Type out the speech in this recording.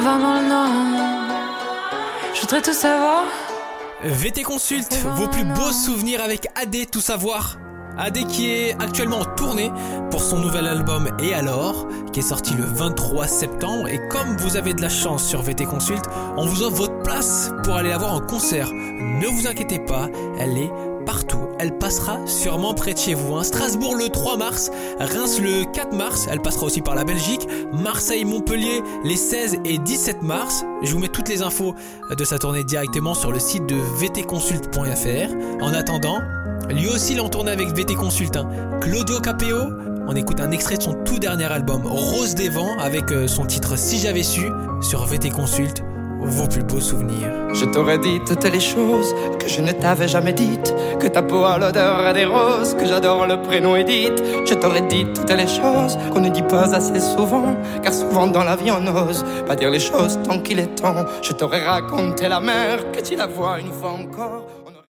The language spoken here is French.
vent dans le noir. Je voudrais tout savoir. VT Consult, vos plus beaux souvenirs avec AD Tout Savoir. AD qui est actuellement en tournée pour son nouvel album Et alors, qui est sorti le 23 septembre. Et comme vous avez de la chance sur VT Consult, on vous offre votre place pour aller la voir en concert. Ne vous inquiétez pas, elle est partout. Elle passera sûrement près de chez vous. Hein. Strasbourg le 3 mars, Reims le 4 mars, elle passera aussi par la Belgique, Marseille, Montpellier les 16 et 17 mars. Je vous mets toutes les infos de sa tournée directement sur le site de vtconsult.fr. En attendant, lui aussi il en tournée avec VT Consult. Hein. Claudio Capeo, on écoute un extrait de son tout dernier album Rose des Vents avec euh, son titre Si j'avais su sur VT Consult vos plus beaux souvenirs. Je t'aurais dit toutes les choses que je ne t'avais jamais dites. Que ta peau a l'odeur des roses, que j'adore le prénom Edith. Je t'aurais dit toutes les choses qu'on ne dit pas assez souvent. Car souvent dans la vie on n'ose pas dire les choses tant qu'il est temps. Je t'aurais raconté la mer, que tu la vois une fois encore.